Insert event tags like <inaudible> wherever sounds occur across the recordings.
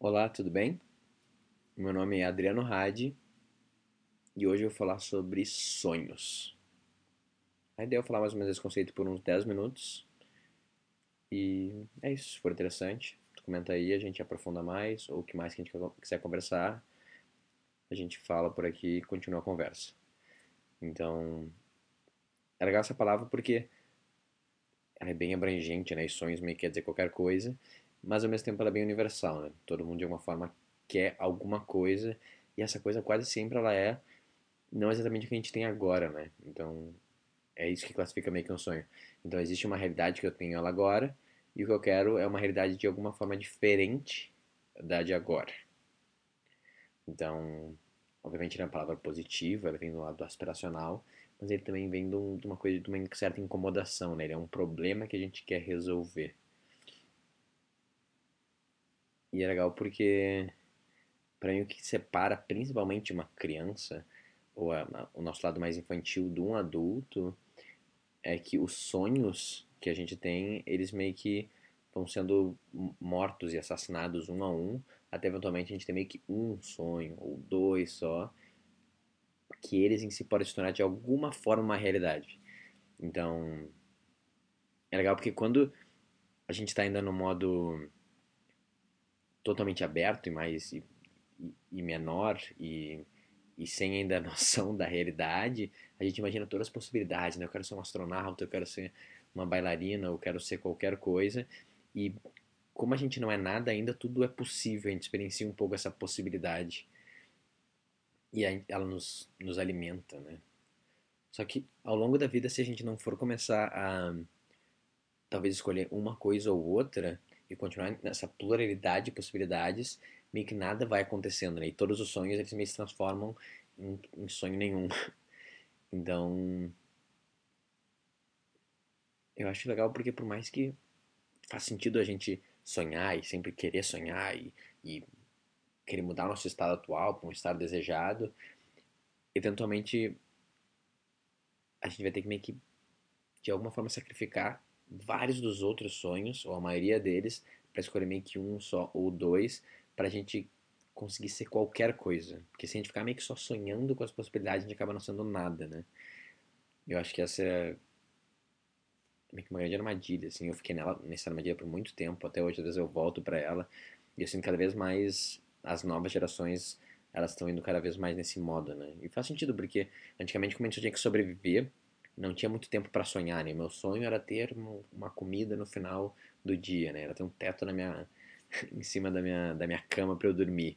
Olá, tudo bem? Meu nome é Adriano Hadi e hoje eu vou falar sobre sonhos. A ideia é eu falar mais ou menos esse conceito por uns 10 minutos e é isso. Se for interessante, comenta aí, a gente aprofunda mais ou o que mais que a gente quiser conversar, a gente fala por aqui e continua a conversa. Então, é legal essa palavra porque ela é bem abrangente, né? E sonhos meio que quer dizer qualquer coisa mas ao mesmo tempo ela é bem universal, né? Todo mundo de alguma forma quer alguma coisa e essa coisa quase sempre ela é não exatamente o que a gente tem agora, né? Então é isso que classifica meio que um sonho. Então existe uma realidade que eu tenho ela agora e o que eu quero é uma realidade de alguma forma diferente da de agora. Então, obviamente ele é uma palavra positiva, ela vem do lado aspiracional, mas ele também vem de uma coisa, de uma certa incomodação, né? Ele é um problema que a gente quer resolver. E é legal porque, para mim, o que separa principalmente uma criança, ou a, o nosso lado mais infantil, de um adulto, é que os sonhos que a gente tem, eles meio que vão sendo mortos e assassinados um a um, até eventualmente a gente ter meio que um sonho, ou dois só, que eles em si podem se tornar de alguma forma uma realidade. Então, é legal porque quando a gente está ainda no modo totalmente aberto e mais e, e menor e, e sem ainda <laughs> noção da realidade, a gente imagina todas as possibilidades, né? Eu quero ser um astronauta, eu quero ser uma bailarina, eu quero ser qualquer coisa. E como a gente não é nada ainda, tudo é possível, a gente experiencia um pouco essa possibilidade. E ela nos, nos alimenta, né? Só que ao longo da vida, se a gente não for começar a talvez escolher uma coisa ou outra, e continuar nessa pluralidade de possibilidades, meio que nada vai acontecendo, né? E todos os sonhos eles meio se transformam em, em sonho nenhum. <laughs> Então, eu acho legal porque por mais que faz sentido a gente sonhar e sempre querer sonhar e, e querer mudar o nosso estado atual para um estado desejado, eventualmente a gente vai ter que meio que de alguma forma sacrificar vários dos outros sonhos, ou a maioria deles, para escolher meio que um só ou dois, para a gente conseguir ser qualquer coisa. Porque se a gente ficar meio que só sonhando com as possibilidades, a gente acaba não sendo nada, né? Eu acho que essa é meio que uma grande armadilha, assim. Eu fiquei nela, nessa armadilha por muito tempo, até hoje às vezes eu volto para ela, e eu sinto cada vez mais as novas gerações, elas estão indo cada vez mais nesse modo, né? E faz sentido, porque antigamente como a gente tinha que sobreviver, não tinha muito tempo para sonhar, né? Meu sonho era ter uma comida no final do dia, né? Era ter um teto na minha, <laughs> em cima da minha, da minha cama para eu dormir.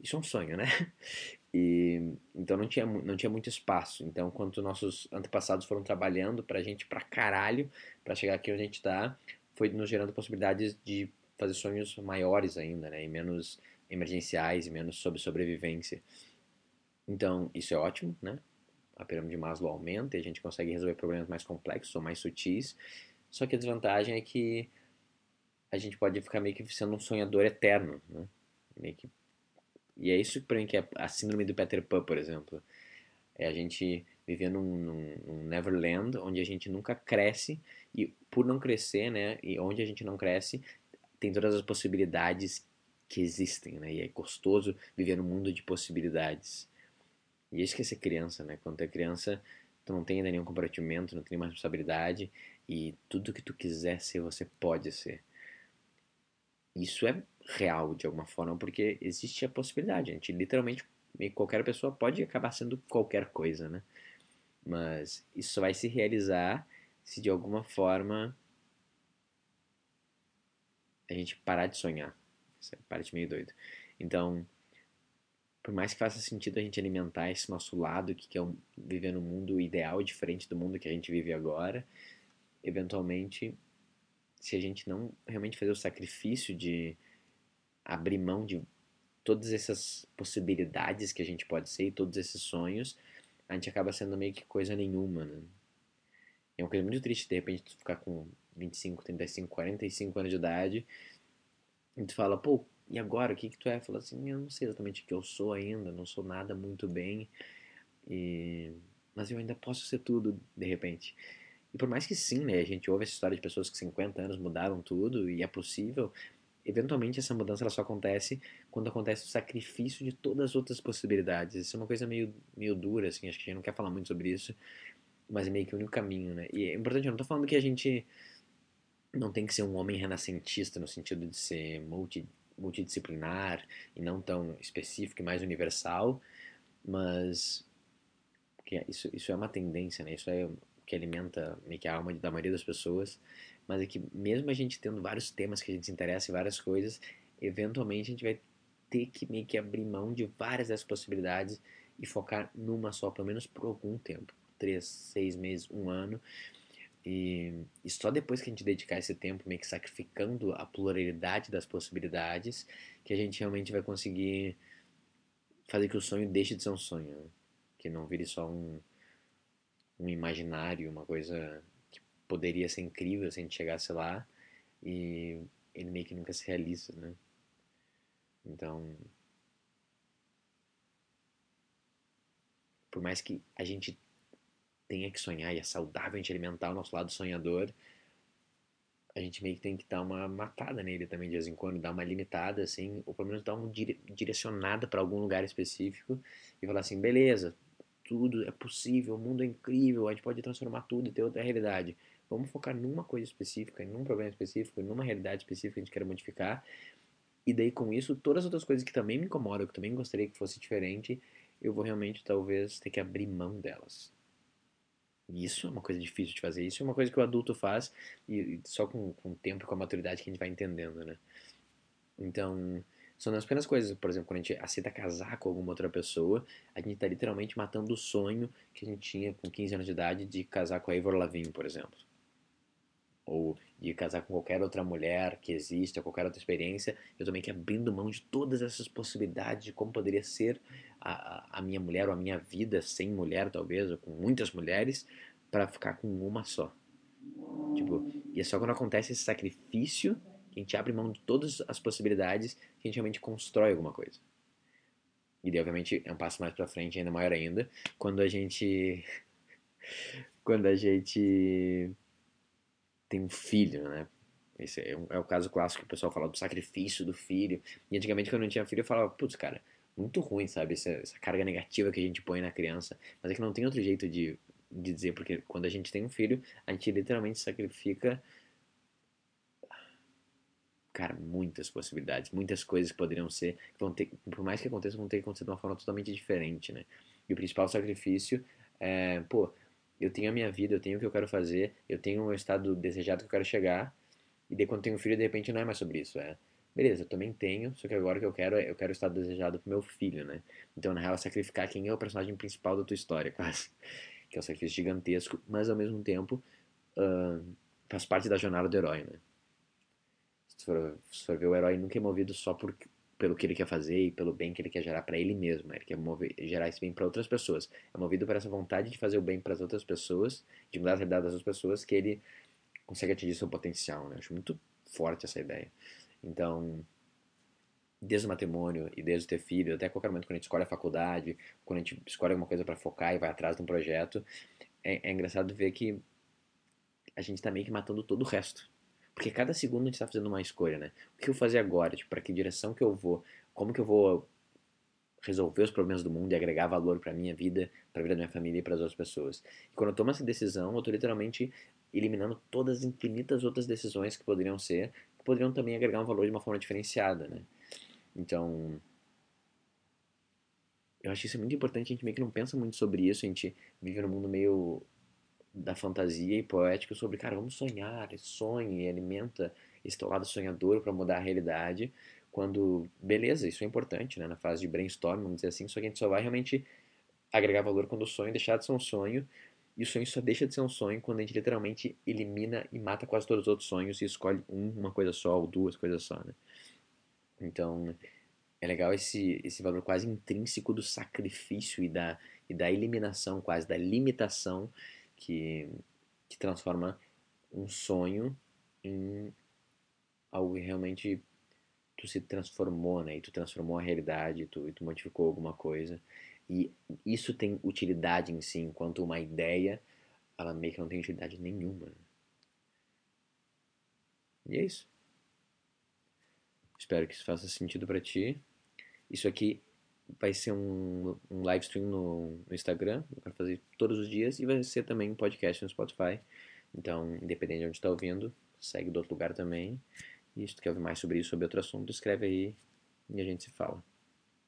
Isso é um sonho, né? E, então não tinha, não tinha muito espaço. Então, quando nossos antepassados foram trabalhando pra gente pra caralho, para chegar aqui onde a gente tá, foi nos gerando possibilidades de fazer sonhos maiores ainda, né? E menos emergenciais, e menos sobre sobrevivência. Então, isso é ótimo, né? A pirâmide de Maslow aumenta e a gente consegue resolver problemas mais complexos ou mais sutis. Só que a desvantagem é que a gente pode ficar meio que sendo um sonhador eterno, né? Meio que... E é isso para mim que é a síndrome do Peter Pan, por exemplo. É a gente viver num, num, num, Neverland onde a gente nunca cresce e por não crescer, né? E onde a gente não cresce, tem todas as possibilidades que existem, né? E é gostoso viver num mundo de possibilidades. E isso que é ser criança, né? Quando tu é criança, tu não tem ainda nenhum comprometimento, não tem nenhuma responsabilidade e tudo que tu quiser ser, você pode ser. Isso é real de alguma forma, porque existe a possibilidade. Gente literalmente, qualquer pessoa pode acabar sendo qualquer coisa, né? Mas isso vai se realizar se de alguma forma a gente parar de sonhar. Essa é parte meio doido. Então, por mais que faça sentido a gente alimentar esse nosso lado que quer é viver no mundo ideal, diferente do mundo que a gente vive agora, eventualmente, se a gente não realmente fazer o sacrifício de abrir mão de todas essas possibilidades que a gente pode ser e todos esses sonhos, a gente acaba sendo meio que coisa nenhuma, né? É uma coisa muito triste, de repente, tu ficar com 25, 35, 45 anos de idade e tu fala, pô, e agora, o que que tu é? Fala assim, eu não sei exatamente o que eu sou ainda, não sou nada muito bem, e... mas eu ainda posso ser tudo, de repente. E por mais que sim, né, a gente ouve essa história de pessoas que 50 anos mudaram tudo, e é possível, eventualmente essa mudança ela só acontece quando acontece o sacrifício de todas as outras possibilidades. Isso é uma coisa meio, meio dura, assim, acho que a gente não quer falar muito sobre isso, mas é meio que o único caminho, né? E é importante, eu não tô falando que a gente não tem que ser um homem renascentista no sentido de ser multi, multidisciplinar e não tão específico e mais universal, mas é, isso, isso é uma tendência, né? Isso é o que alimenta meio que a alma da maioria das pessoas, mas é que mesmo a gente tendo vários temas que a gente se interessa em várias coisas, eventualmente a gente vai ter que meio que abrir mão de várias dessas possibilidades e focar numa só, pelo menos por algum tempo, três, seis meses, um ano, e, e, só depois que a gente dedicar esse tempo meio que sacrificando a pluralidade das possibilidades que a gente realmente vai conseguir fazer que o sonho deixe de ser um sonho, né? que não vire só um, um imaginário, uma coisa que poderia ser incrível se a gente chegasse lá e ele meio que nunca se realiza, né? Então, por mais que a gente tenha que sonhar e é saudável a gente alimentar o nosso lado sonhador, a gente meio que tem que dar uma matada nele também de vez em quando, dar uma limitada, assim, ou pelo menos dar uma dire direcionada para algum lugar específico e falar assim: beleza, tudo é possível, o mundo é incrível, a gente pode transformar tudo e ter outra realidade. Vamos focar numa coisa específica, em um problema específico, numa realidade específica que a gente quer modificar. E daí com isso, todas as outras coisas que também me incomodam, que também gostaria que fosse diferente, eu vou realmente talvez ter que abrir mão delas. Isso é uma coisa difícil de fazer. Isso é uma coisa que o adulto faz e, só com, com o tempo e com a maturidade que a gente vai entendendo, né? Então, são as pequenas coisas. Por exemplo, quando a gente aceita casar com alguma outra pessoa, a gente está literalmente matando o sonho que a gente tinha com 15 anos de idade de casar com a Ivor Lavigne, por exemplo. Ou de casar com qualquer outra mulher que existe, ou qualquer outra experiência. Eu também que abrindo mão de todas essas possibilidades de como poderia ser a, a minha mulher ou a minha vida sem mulher, talvez, ou com muitas mulheres, para ficar com uma só. Tipo, e é só quando acontece esse sacrifício que a gente abre mão de todas as possibilidades que a gente realmente constrói alguma coisa. E daí, obviamente, é um passo mais pra frente, ainda maior ainda, quando a gente. <laughs> quando a gente tem um filho, né? Esse é, um, é, o caso clássico que o pessoal fala do sacrifício do filho. E antigamente, quando não tinha filho, eu falava, putz, cara, muito ruim, sabe? Essa, essa, carga negativa que a gente põe na criança. Mas é que não tem outro jeito de, de dizer, porque quando a gente tem um filho, a gente literalmente sacrifica. Cara, muitas possibilidades, muitas coisas que poderiam ser, que vão ter, por mais que aconteça, vão ter que acontecer de uma forma totalmente diferente, né? E o principal sacrifício é, pô, eu tenho a minha vida, eu tenho o que eu quero fazer, eu tenho o estado desejado que eu quero chegar, e daí quando tenho filho, de repente não é mais sobre isso, é Beleza, eu também tenho, só que agora o que eu quero é eu quero estar desejado pro meu filho, né? Então, na real, é sacrificar quem é o personagem principal da tua história, <laughs> quase. Que é um sacrifício gigantesco, mas ao mesmo tempo uh, faz parte da jornada do herói, né? Se for, se for ver, o herói nunca é movido só por, pelo que ele quer fazer e pelo bem que ele quer gerar para ele mesmo. Né? Ele quer mover, gerar esse bem para outras pessoas. É movido por essa vontade de fazer o bem para as outras pessoas, de mudar a realidade das outras pessoas, que ele consegue atingir seu potencial. Né? Acho muito forte essa ideia. Então, desde o matrimônio e desde ter filho, até qualquer momento quando a gente escolhe a faculdade, quando a gente escolhe alguma coisa para focar e vai atrás de um projeto, é, é engraçado ver que a gente está meio que matando todo o resto. Porque cada segundo a gente está fazendo uma escolha, né? O que eu fazer agora? Tipo, para que direção que eu vou? Como que eu vou resolver os problemas do mundo e agregar valor para minha vida, para a vida da minha família e para as outras pessoas? E quando eu tomo essa decisão, eu estou literalmente eliminando todas as infinitas outras decisões que poderiam ser poderiam também agregar um valor de uma forma diferenciada, né? Então, eu acho isso muito importante, a gente meio que não pensa muito sobre isso, a gente vive num mundo meio da fantasia e poético sobre, cara, vamos sonhar, sonhe, alimenta esse lado sonhador para mudar a realidade, quando, beleza, isso é importante, né, na fase de brainstorm, vamos dizer assim, só que a gente só vai realmente agregar valor quando o sonho deixar de ser um sonho e o sonho só deixa de ser um sonho quando a gente literalmente elimina e mata quase todos os outros sonhos e escolhe um, uma coisa só ou duas coisas só, né? Então, é legal esse, esse valor quase intrínseco do sacrifício e da, e da eliminação, quase da limitação que, que transforma um sonho em algo que realmente tu se transformou, né? E tu transformou a realidade, tu, e tu modificou alguma coisa. E isso tem utilidade em si, enquanto uma ideia, ela meio que não tem utilidade nenhuma. E é isso. Espero que isso faça sentido para ti. Isso aqui vai ser um, um live stream no, no Instagram, eu quero fazer todos os dias, e vai ser também um podcast no Spotify. Então, independente de onde está ouvindo, segue do outro lugar também. E se tu quer ouvir mais sobre isso, sobre outro assunto, escreve aí e a gente se fala.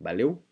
Valeu!